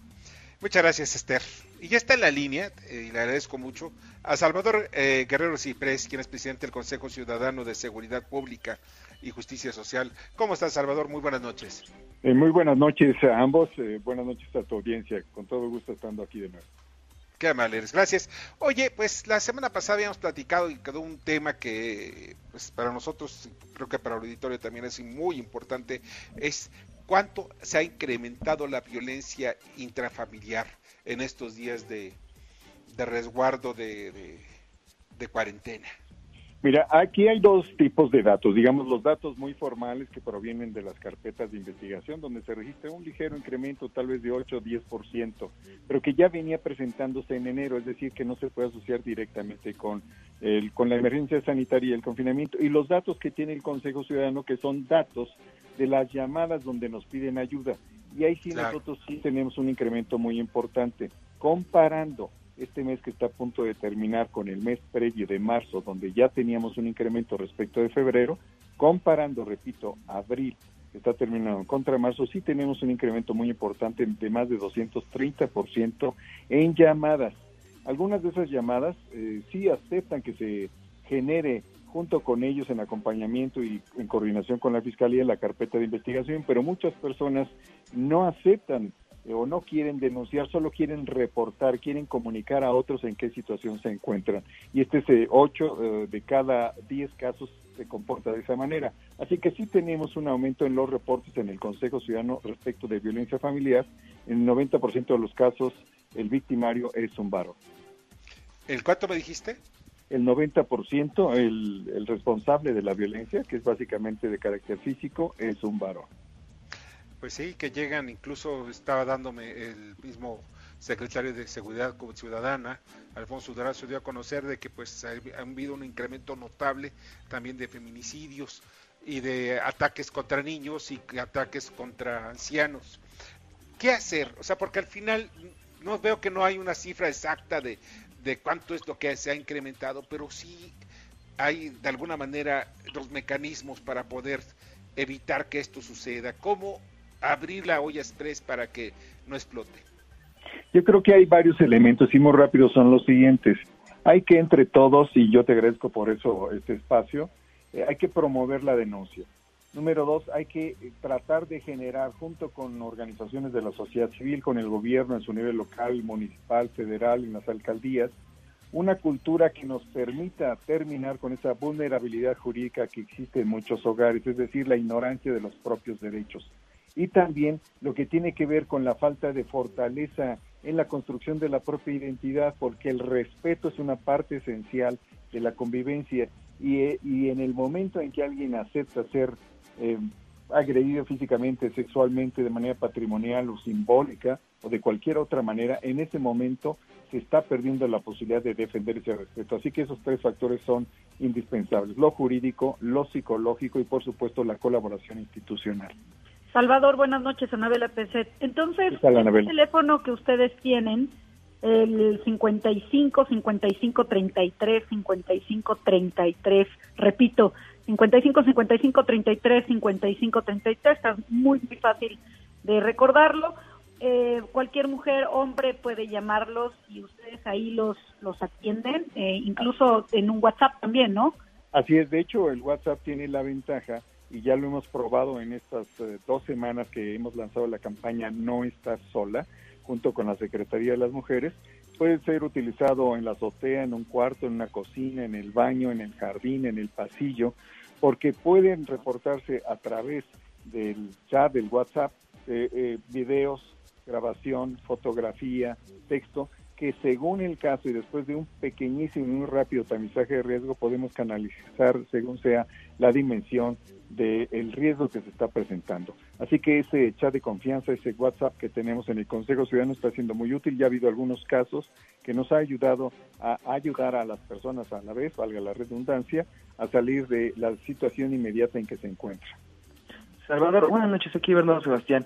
Muchas gracias, Esther. Y ya está en la línea, eh, y le agradezco mucho, a Salvador eh, Guerrero Ciprés, quien es presidente del Consejo Ciudadano de Seguridad Pública y Justicia Social. ¿Cómo estás, Salvador? Muy buenas noches. muy buenas noches a ambos. buenas noches a tu audiencia. Con todo gusto estando aquí de nuevo. Qué amable gracias. Oye, pues la semana pasada habíamos platicado y quedó un tema que pues, para nosotros, creo que para el auditorio también es muy importante, es cuánto se ha incrementado la violencia intrafamiliar en estos días de, resguardo de, de cuarentena. Mira, aquí hay dos tipos de datos, digamos los datos muy formales que provienen de las carpetas de investigación, donde se registra un ligero incremento tal vez de 8 o 10%, pero que ya venía presentándose en enero, es decir, que no se puede asociar directamente con, el, con la emergencia sanitaria y el confinamiento. Y los datos que tiene el Consejo Ciudadano, que son datos de las llamadas donde nos piden ayuda. Y ahí sí nosotros sí tenemos un incremento muy importante. Comparando este mes que está a punto de terminar con el mes previo de marzo, donde ya teníamos un incremento respecto de febrero, comparando, repito, abril, que está terminando contra marzo, sí tenemos un incremento muy importante de más de 230% en llamadas. Algunas de esas llamadas eh, sí aceptan que se genere junto con ellos en acompañamiento y en coordinación con la Fiscalía la carpeta de investigación, pero muchas personas no aceptan o no quieren denunciar, solo quieren reportar, quieren comunicar a otros en qué situación se encuentran. Y este es eh, 8 eh, de cada 10 casos se comporta de esa manera. Así que sí tenemos un aumento en los reportes en el Consejo Ciudadano respecto de violencia familiar. En el 90% de los casos el victimario es un varón. ¿El cuánto me dijiste? El 90%, el, el responsable de la violencia, que es básicamente de carácter físico, es un varón. Pues sí, que llegan, incluso estaba dándome el mismo secretario de Seguridad Ciudadana, Alfonso Durazo, dio a conocer de que pues ha, habido un incremento notable también de feminicidios y de ataques contra niños y ataques contra ancianos. ¿Qué hacer? O sea, porque al final no veo que no hay una cifra exacta de, de cuánto es lo que se ha incrementado, pero sí hay de alguna manera los mecanismos para poder evitar que esto suceda. ¿Cómo abrir la olla express para que no explote? Yo creo que hay varios elementos y muy rápido son los siguientes. Hay que entre todos, y yo te agradezco por eso este espacio, eh, hay que promover la denuncia. Número dos, hay que eh, tratar de generar, junto con organizaciones de la sociedad civil, con el gobierno en su nivel local, municipal, federal, en las alcaldías, una cultura que nos permita terminar con esa vulnerabilidad jurídica que existe en muchos hogares, es decir, la ignorancia de los propios derechos y también lo que tiene que ver con la falta de fortaleza en la construcción de la propia identidad, porque el respeto es una parte esencial de la convivencia y, eh, en el momento en que alguien acepta ser eh, agredido físicamente, sexualmente, de manera patrimonial o simbólica o de cualquier otra manera, en ese momento se está perdiendo la posibilidad de defender ese respeto. Así que esos tres factores son indispensables, lo jurídico, lo psicológico y por supuesto la colaboración institucional. Salvador, buenas noches, Anabela Peset. Entonces, el teléfono que ustedes tienen, el 55 55 33 55 33, repito, 55 55 33 55 33, está muy, muy fácil de recordarlo. Eh, cualquier mujer, hombre puede llamarlos y ustedes ahí los, los atienden, eh, incluso en un WhatsApp también, ¿no? Así es, de hecho el WhatsApp tiene la ventaja y ya lo hemos probado en estas eh, dos semanas que hemos lanzado la campaña No Estás Sola, junto con la Secretaría de las Mujeres. Puede ser utilizado en la azotea, en un cuarto, en una cocina, en el baño, en el jardín, en el pasillo, porque pueden reportarse a través del chat, del WhatsApp, eh, eh, videos, grabación, fotografía, texto, que según el caso y después de un pequeñísimo y muy rápido tamizaje de riesgo podemos canalizar según sea la dimensión del riesgo que se está presentando. Así que ese chat de confianza, ese WhatsApp que tenemos en el Consejo Ciudadano está siendo muy útil. Ya ha habido algunos casos que nos ha ayudado a ayudar a las personas a la vez, valga la redundancia, a salir de la situación inmediata en que se encuentra. Salvador, buenas noches, aquí Bernardo Sebastián.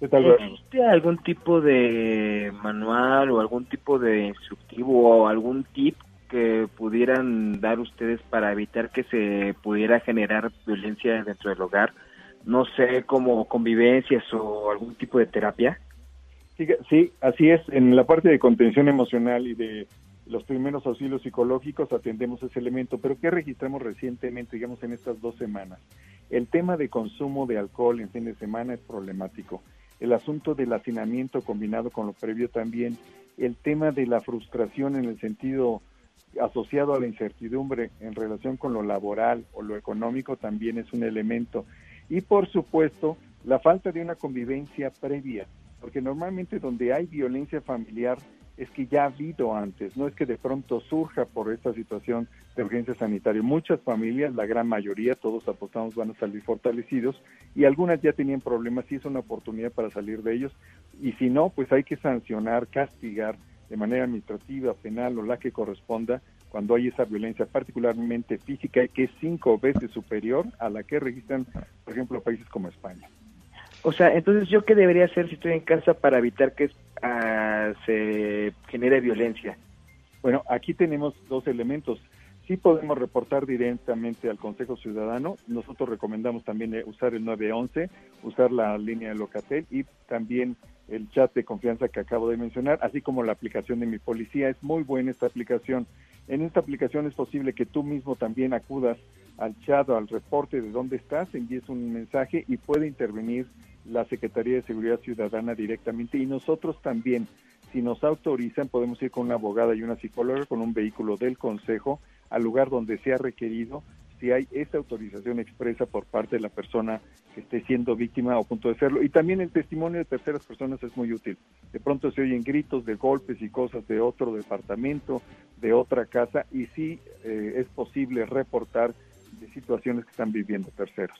¿Existe algún tipo de manual o algún tipo de instructivo o algún tip que pudieran dar ustedes para evitar que se pudiera generar violencia dentro del hogar? No sé, como convivencias o algún tipo de terapia. Sí, así es. En la parte de contención emocional y de los primeros auxilios psicológicos atendemos ese elemento, pero ¿qué registramos recientemente, digamos, en estas dos semanas? El tema de consumo de alcohol en fin de semana es problemático. El asunto del hacinamiento combinado con lo previo también. El tema de la frustración en el sentido asociado a la incertidumbre en relación con lo laboral o lo económico también es un elemento. Y por supuesto, la falta de una convivencia previa, porque normalmente donde hay violencia familiar es que ya ha habido antes, no es que de pronto surja por esta situación de urgencia sanitaria. Muchas familias, la gran mayoría, todos apostamos, van a salir fortalecidos y algunas ya tenían problemas y es una oportunidad para salir de ellos. Y si no, pues hay que sancionar, castigar de manera administrativa, penal o la que corresponda cuando hay esa violencia, particularmente física, que es cinco veces superior a la que registran, por ejemplo, países como España. O sea, entonces, ¿yo qué debería hacer si estoy en casa para evitar que uh, se genere violencia? Bueno, aquí tenemos dos elementos. Sí podemos reportar directamente al Consejo Ciudadano. Nosotros recomendamos también eh, usar el 911, usar la línea de Locatel y también el chat de confianza que acabo de mencionar, así como la aplicación de mi policía. Es muy buena esta aplicación. En esta aplicación es posible que tú mismo también acudas al chat o al reporte de dónde estás, envíes un mensaje y puede intervenir la Secretaría de Seguridad Ciudadana directamente y nosotros también, si nos autorizan, podemos ir con una abogada y una psicóloga con un vehículo del Consejo al lugar donde sea requerido si hay esa autorización expresa por parte de la persona que esté siendo víctima o a punto de serlo. Y también el testimonio de terceras personas es muy útil. De pronto se oyen gritos de golpes y cosas de otro departamento, de otra casa, y sí eh, es posible reportar de situaciones que están viviendo terceros.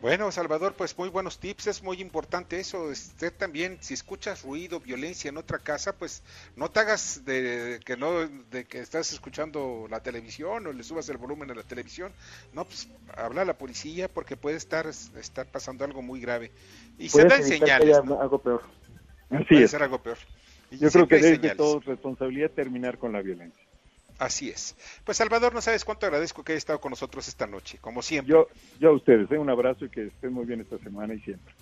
Bueno, Salvador, pues muy buenos tips, es muy importante eso. Usted también, si escuchas ruido, violencia en otra casa, pues no te hagas de que no, de que estás escuchando la televisión o le subas el volumen a la televisión. No, pues habla a la policía porque puede estar, estar pasando algo muy grave. Y se dan señales. Algo peor. puede ser algo peor. Yo creo que es de todo responsabilidad terminar con la violencia. Así es. Pues Salvador, no sabes cuánto agradezco que haya estado con nosotros esta noche, como siempre. Yo, yo a ustedes, ¿eh? un abrazo y que estén muy bien esta semana y siempre.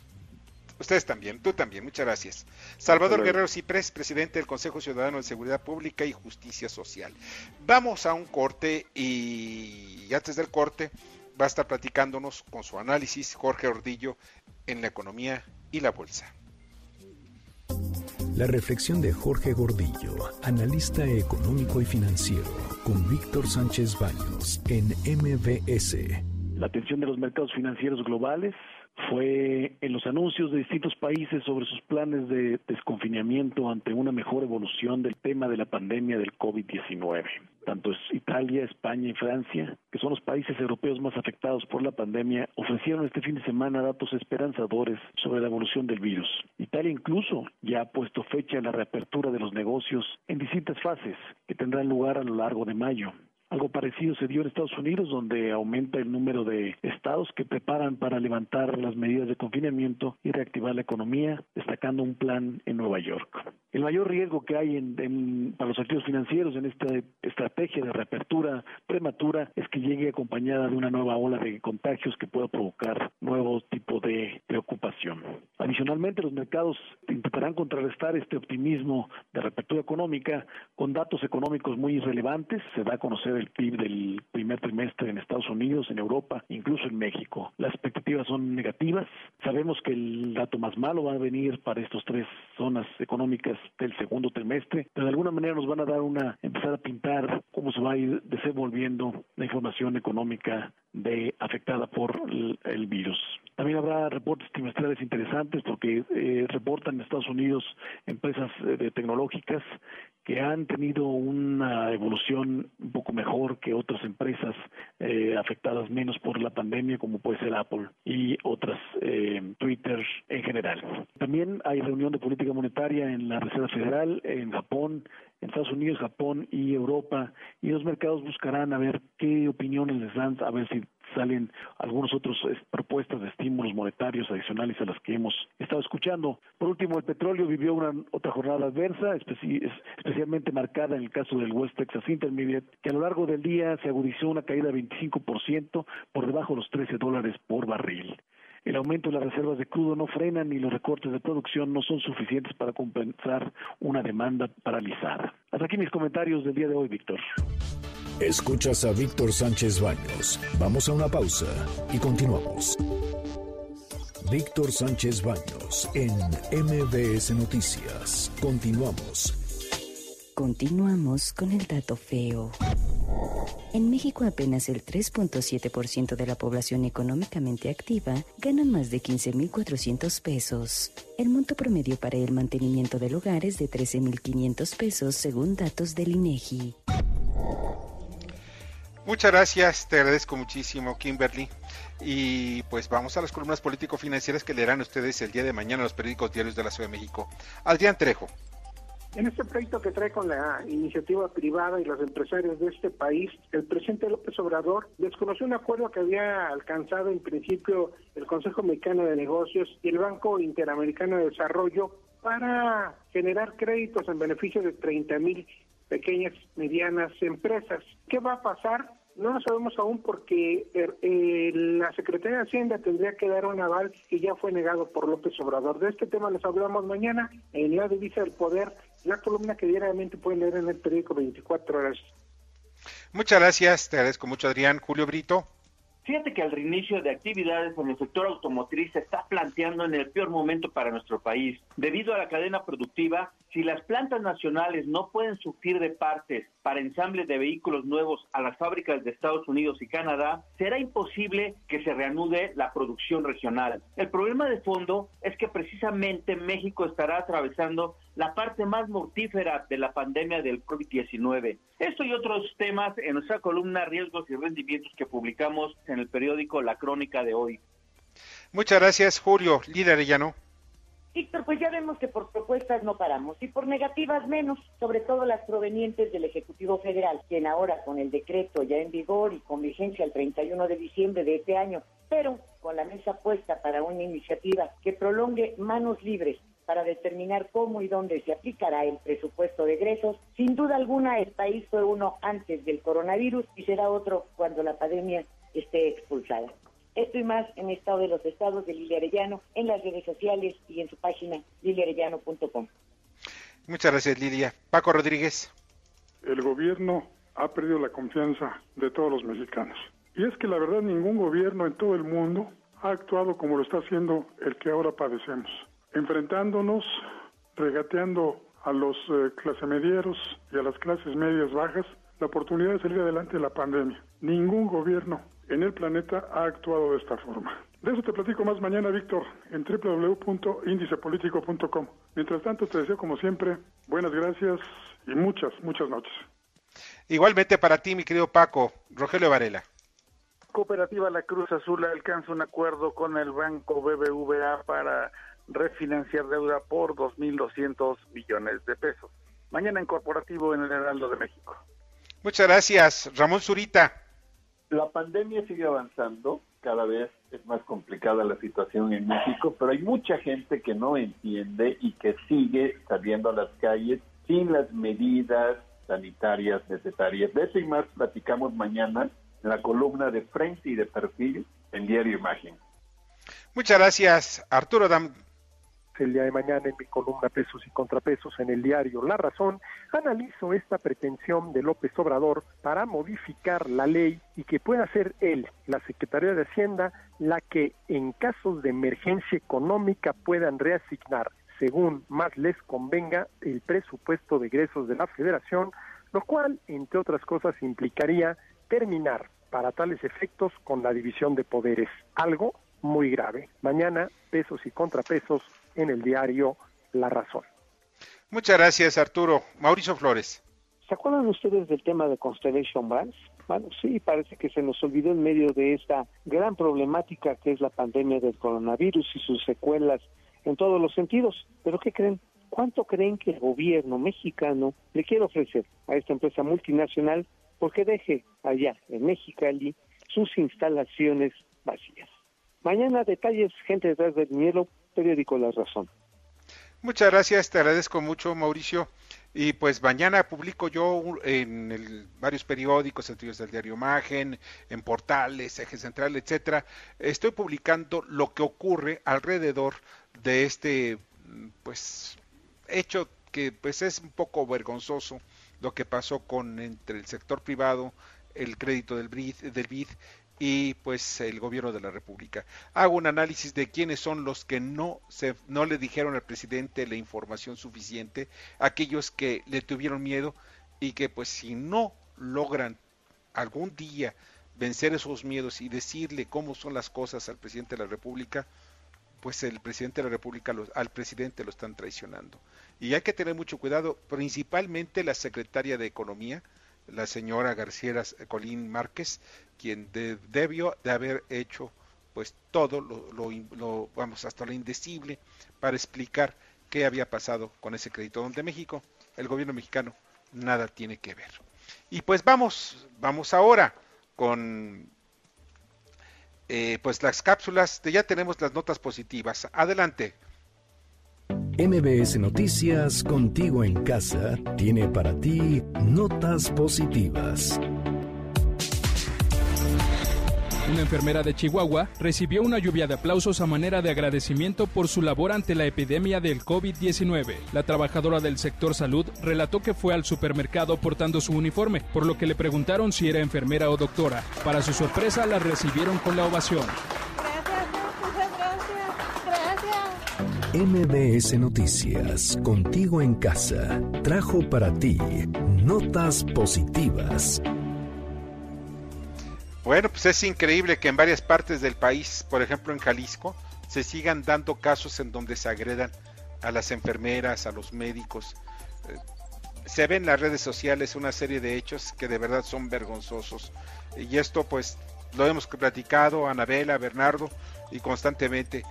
Ustedes también, tú también, muchas gracias. Salvador Guerrero Ciprés, presidente del Consejo Ciudadano de Seguridad Pública y Justicia Social. Vamos a un corte y antes del corte va a estar platicándonos con su análisis Jorge Ordillo en la economía y la bolsa. La reflexión de Jorge Gordillo, analista económico y financiero, con Víctor Sánchez Baños en MBS. La atención de los mercados financieros globales fue en los anuncios de distintos países sobre sus planes de desconfinamiento ante una mejor evolución del tema de la pandemia del COVID-19. Tanto Italia, España y Francia, que son los países europeos más afectados por la pandemia, ofrecieron este fin de semana datos esperanzadores sobre la evolución del virus. Italia incluso ya ha puesto fecha a la reapertura de los negocios en distintas fases que tendrán lugar a lo largo de mayo. Algo parecido se dio en Estados Unidos, donde aumenta el número de estados que preparan para levantar las medidas de confinamiento y reactivar la economía, destacando un plan en Nueva York. El mayor riesgo que hay en, para los activos financieros en esta estrategia de reapertura prematura es que llegue acompañada de una nueva ola de contagios que pueda provocar nuevos tipos de preocupación. Adicionalmente, los mercados intentarán contrarrestar este optimismo de reapertura económica con datos económicos muy relevantes. Se da a conocer el PIB del primer trimestre en Estados Unidos, en Europa, incluso en México. Las expectativas son negativas. Sabemos que el dato más malo va a venir para estas tres zonas económicas del segundo trimestre, pero de alguna manera nos van a dar una, empezar a pintar cómo se va a ir desenvolviendo la información económica de afectada por el, virus. También habrá reportes trimestrales interesantes porque eh, reportan en Estados Unidos empresas eh, tecnológicas que han tenido una evolución un poco mejor que otras empresas eh, afectadas menos por la pandemia, como puede ser Apple y otras, Twitter en general. También hay reunión de política monetaria en la Reserva Federal, en Japón, en Estados Unidos, Japón y Europa, y los mercados buscarán a ver qué opiniones les dan, a ver si salen algunos otros propuestas de estímulos monetarios adicionales a las que hemos estado escuchando. Por último, el petróleo vivió una otra jornada adversa, especialmente marcada en el caso del West Texas Intermediate, que a lo largo del día se agudizó una caída de 25% por debajo de los 13 dólares por barril. El aumento de las reservas de crudo no frenan y los recortes de producción no son suficientes para compensar una demanda paralizada. Hasta aquí mis comentarios del día de hoy, Víctor. Escuchas a Víctor Sánchez Baños. Vamos a una pausa y continuamos. Víctor Sánchez Baños en MBS Noticias. Continuamos. Continuamos con el dato feo. En México apenas el 3.7% de la población económicamente activa gana más de 15.400 pesos. El monto promedio para el mantenimiento del hogar es de 13.500 pesos según datos del INEGI. Muchas gracias, te agradezco muchísimo, Kimberly. Y pues vamos a las columnas político-financieras que leerán ustedes el día de mañana en los periódicos diarios de la Ciudad de México. Adrián Trejo. En este proyecto que trae con la iniciativa privada y los empresarios de este país, el presidente López Obrador desconoció un acuerdo que había alcanzado en principio el Consejo Mexicano de Negocios y el Banco Interamericano de Desarrollo para generar créditos en beneficio de 30 mil pequeñas, medianas empresas. ¿Qué va a pasar? No lo sabemos aún porque er, eh, la Secretaría de Hacienda tendría que dar un aval que ya fue negado por López Obrador. De este tema les hablamos mañana en la divisa del poder, la columna que diariamente pueden leer en el periódico 24 horas. Muchas gracias, te agradezco mucho Adrián. Julio Brito. Fíjate que el reinicio de actividades en el sector automotriz se está planteando en el peor momento para nuestro país. Debido a la cadena productiva, si las plantas nacionales no pueden surtir de partes para ensamble de vehículos nuevos a las fábricas de Estados Unidos y Canadá, será imposible que se reanude la producción regional. El problema de fondo es que precisamente México estará atravesando la parte más mortífera de la pandemia del COVID-19. Esto y otros temas en nuestra columna Riesgos y Rendimientos que publicamos en el periódico La Crónica de hoy. Muchas gracias, Julio. Líder Llano. Víctor, pues ya vemos que por propuestas no paramos y por negativas menos, sobre todo las provenientes del Ejecutivo Federal, quien ahora con el decreto ya en vigor y con vigencia el 31 de diciembre de este año, pero con la mesa puesta para una iniciativa que prolongue manos libres para determinar cómo y dónde se aplicará el presupuesto de egresos. Sin duda alguna, el país fue uno antes del coronavirus y será otro cuando la pandemia esté expulsada. Esto y más en Estado de los Estados de Lilia Arellano, en las redes sociales y en su página liliarellano.com. Muchas gracias, Lidia. Paco Rodríguez. El gobierno ha perdido la confianza de todos los mexicanos. Y es que la verdad ningún gobierno en todo el mundo ha actuado como lo está haciendo el que ahora padecemos enfrentándonos, regateando a los eh, clase medieros y a las clases medias bajas la oportunidad de salir adelante de la pandemia. Ningún gobierno en el planeta ha actuado de esta forma. De eso te platico más mañana, Víctor, en www.indicepolitico.com. Mientras tanto, te deseo como siempre buenas gracias y muchas, muchas noches. Igualmente para ti, mi querido Paco, Rogelio Varela. Cooperativa La Cruz Azul alcanza un acuerdo con el banco BBVA para refinanciar deuda por 2.200 millones de pesos. Mañana en corporativo en el Heraldo de México. Muchas gracias, Ramón Zurita. La pandemia sigue avanzando, cada vez es más complicada la situación en México, pero hay mucha gente que no entiende y que sigue saliendo a las calles sin las medidas sanitarias necesarias. De eso y más platicamos mañana en la columna de frente y de perfil en Diario Imagen. Muchas gracias, Arturo Dam el día de mañana en mi columna Pesos y Contrapesos en el diario La Razón, analizo esta pretensión de López Obrador para modificar la ley y que pueda ser él, la Secretaría de Hacienda, la que en casos de emergencia económica puedan reasignar, según más les convenga, el presupuesto de egresos de la Federación, lo cual, entre otras cosas, implicaría terminar para tales efectos con la división de poderes, algo muy grave. Mañana, pesos y contrapesos en el diario La Razón. Muchas gracias, Arturo. Mauricio Flores. ¿Se acuerdan ustedes del tema de Constellation Brands? Bueno, sí, parece que se nos olvidó en medio de esta gran problemática que es la pandemia del coronavirus y sus secuelas en todos los sentidos. Pero ¿qué creen? ¿Cuánto creen que el gobierno mexicano le quiere ofrecer a esta empresa multinacional porque deje allá en Mexicali sus instalaciones vacías? Mañana detalles, gente detrás del miedo, periódico La Razón. Muchas gracias, te agradezco mucho, Mauricio. Y pues mañana publico yo en varios periódicos, entre ellos del diario Imagen, en portales, Eje Central, etcétera. Estoy publicando lo que ocurre alrededor de este, pues, hecho que pues es un poco vergonzoso lo que pasó con entre el sector privado, el crédito del BID, del BID y pues el gobierno de la República. Hago un análisis de quiénes son los que no se no le dijeron al presidente la información suficiente, aquellos que le tuvieron miedo y que pues si no logran algún día vencer esos miedos y decirle cómo son las cosas al presidente de la República, pues el presidente de la República al presidente lo están traicionando. Y hay que tener mucho cuidado, principalmente la secretaria de Economía, la señora García Colín Márquez, quien debió de haber hecho pues todo lo, lo, vamos hasta lo indecible para explicar qué había pasado con ese crédito donde México, el gobierno mexicano, nada tiene que ver. Y pues vamos, vamos ahora con eh, pues las cápsulas, de ya tenemos las notas positivas. Adelante. MBS Noticias, contigo en casa, tiene para ti notas positivas. Una enfermera de Chihuahua recibió una lluvia de aplausos a manera de agradecimiento por su labor ante la epidemia del COVID-19. La trabajadora del sector salud relató que fue al supermercado portando su uniforme, por lo que le preguntaron si era enfermera o doctora. Para su sorpresa, la recibieron con la ovación. MBS Noticias, contigo en casa, trajo para ti notas positivas. Bueno, pues es increíble que en varias partes del país, por ejemplo en Jalisco, se sigan dando casos en donde se agredan a las enfermeras, a los médicos. Eh, se ven en las redes sociales una serie de hechos que de verdad son vergonzosos. Y esto pues lo hemos platicado, Anabela, Bernardo, y constantemente.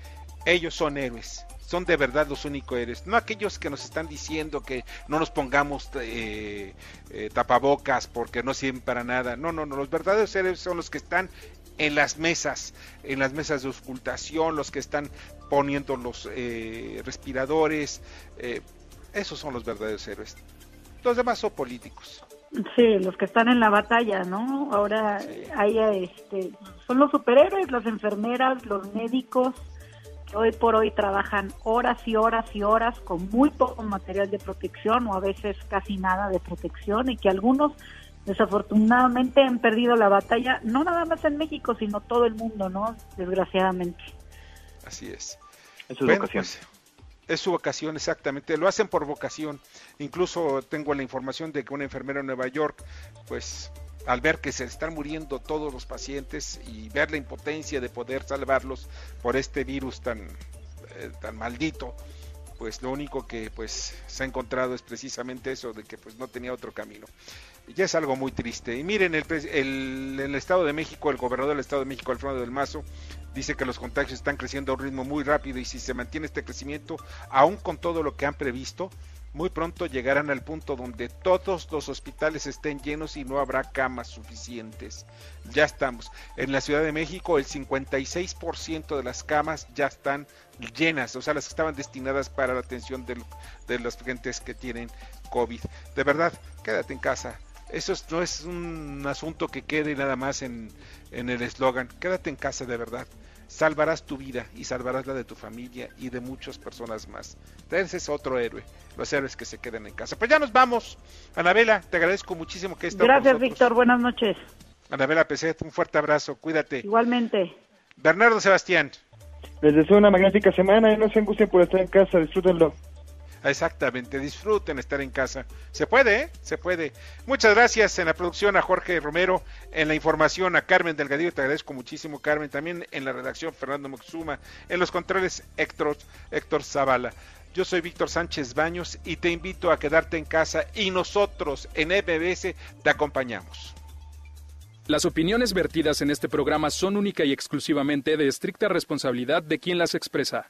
Ellos son héroes son de verdad los únicos héroes, no aquellos que nos están diciendo que no nos pongamos eh, eh, tapabocas porque no sirven para nada. No, no, no, los verdaderos héroes son los que están en las mesas, en las mesas de ocultación, los que están poniendo los eh, respiradores, esos son los verdaderos héroes. Los demás son políticos. Sí, los que están en la batalla, ¿no? Ahora hay, este, son los superhéroes, las enfermeras, los médicos, hoy por hoy trabajan horas y horas y horas con muy poco material de protección o a veces casi nada de protección y que algunos desafortunadamente han perdido la batalla, no nada más en México, sino todo el mundo, ¿no? Desgraciadamente. Así es. Es su vocación. Pues, es su vocación, exactamente. Lo hacen por vocación. Incluso tengo la información de que una enfermera en Nueva York, pues al ver que se están muriendo todos los pacientes y ver la impotencia de poder salvarlos por este virus tan, eh, tan maldito, pues lo único que pues se ha encontrado es precisamente eso de que pues no tenía otro camino. Ya es algo muy triste. Y miren, el, el, el Estado de México, el gobernador del Estado de México, Alfredo del Mazo, dice que los contagios están creciendo a un ritmo muy rápido y si se mantiene este crecimiento, aún con todo lo que han previsto, muy pronto llegarán al punto donde todos los hospitales estén llenos y no habrá camas suficientes. Ya estamos. En la Ciudad de México el 56% de las camas ya están llenas, o sea, las que estaban destinadas para la atención de, de las gentes que tienen COVID. De verdad, quédate en casa. Eso no es un asunto que quede nada más en, en el eslogan. Quédate en casa de verdad salvarás tu vida y salvarás la de tu familia y de muchas personas más. Ese es otro héroe, los héroes que se quedan en casa. Pues ya nos vamos. Anabela, te agradezco muchísimo que estés Gracias, Víctor. Buenas noches. Anabela Peset, un fuerte abrazo. Cuídate. Igualmente. Bernardo Sebastián. Les deseo una magnífica semana y no se angustien por estar en casa. Disfrútenlo. Exactamente, disfruten estar en casa. Se puede, ¿eh? Se puede. Muchas gracias en la producción a Jorge Romero, en la información a Carmen Delgadillo, te agradezco muchísimo Carmen, también en la redacción Fernando Moxuma, en los controles Héctor, Héctor Zavala. Yo soy Víctor Sánchez Baños y te invito a quedarte en casa y nosotros en EBS te acompañamos. Las opiniones vertidas en este programa son única y exclusivamente de estricta responsabilidad de quien las expresa.